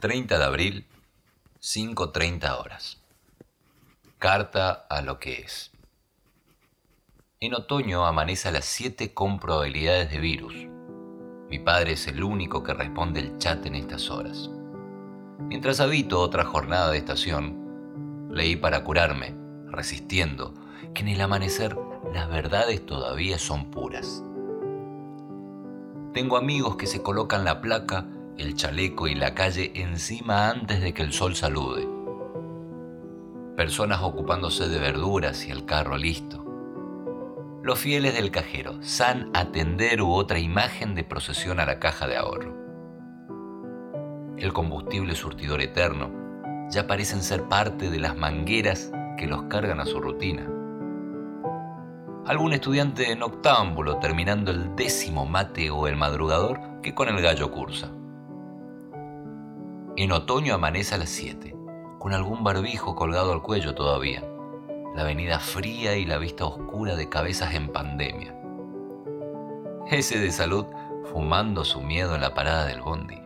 30 de abril, 5.30 horas. Carta a lo que es. En otoño amanece a las 7 con probabilidades de virus. Mi padre es el único que responde el chat en estas horas. Mientras habito otra jornada de estación, leí para curarme, resistiendo, que en el amanecer las verdades todavía son puras. Tengo amigos que se colocan la placa el chaleco y la calle encima antes de que el sol salude. Personas ocupándose de verduras y el carro listo. Los fieles del cajero, san atender u otra imagen de procesión a la caja de ahorro. El combustible surtidor eterno ya parecen ser parte de las mangueras que los cargan a su rutina. Algún estudiante noctámbulo terminando el décimo mate o el madrugador que con el gallo cursa. En otoño amanece a las 7, con algún barbijo colgado al cuello todavía. La avenida fría y la vista oscura de cabezas en pandemia. Ese de salud fumando su miedo en la parada del bondi.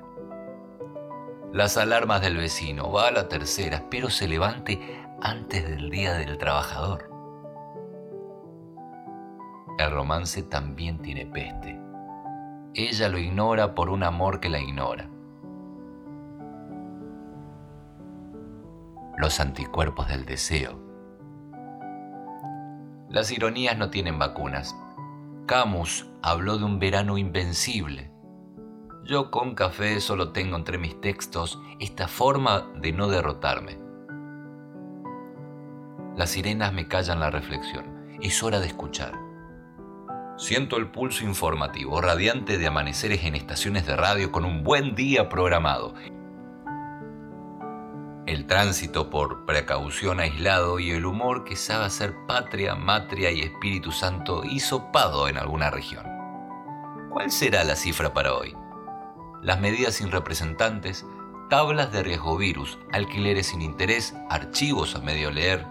Las alarmas del vecino, va a la tercera, espero se levante antes del día del trabajador. El romance también tiene peste. Ella lo ignora por un amor que la ignora. Los anticuerpos del deseo. Las ironías no tienen vacunas. Camus habló de un verano invencible. Yo con café solo tengo entre mis textos esta forma de no derrotarme. Las sirenas me callan la reflexión. Es hora de escuchar. Siento el pulso informativo, radiante de amaneceres en estaciones de radio con un buen día programado el tránsito por precaución aislado y el humor que sabe ser patria, matria y Espíritu Santo hisopado en alguna región. ¿Cuál será la cifra para hoy? Las medidas sin representantes, tablas de riesgo virus, alquileres sin interés, archivos a medio leer.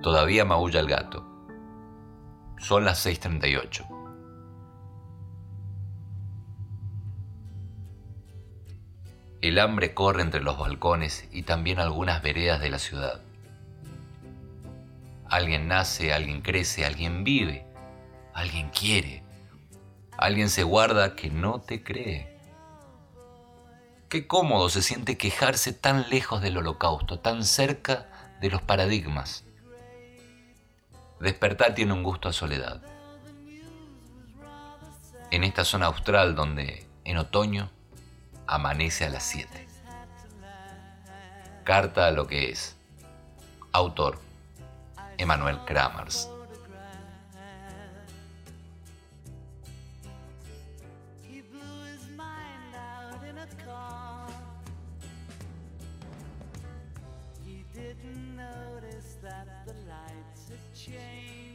Todavía maulla el gato. Son las 6.38. El hambre corre entre los balcones y también algunas veredas de la ciudad. Alguien nace, alguien crece, alguien vive, alguien quiere, alguien se guarda que no te cree. Qué cómodo se siente quejarse tan lejos del holocausto, tan cerca de los paradigmas. Despertar tiene un gusto a soledad. En esta zona austral donde, en otoño, amanece a las 7. Carta a lo que es. Autor. Emanuel Kramers. didn't notice that the lights had changed.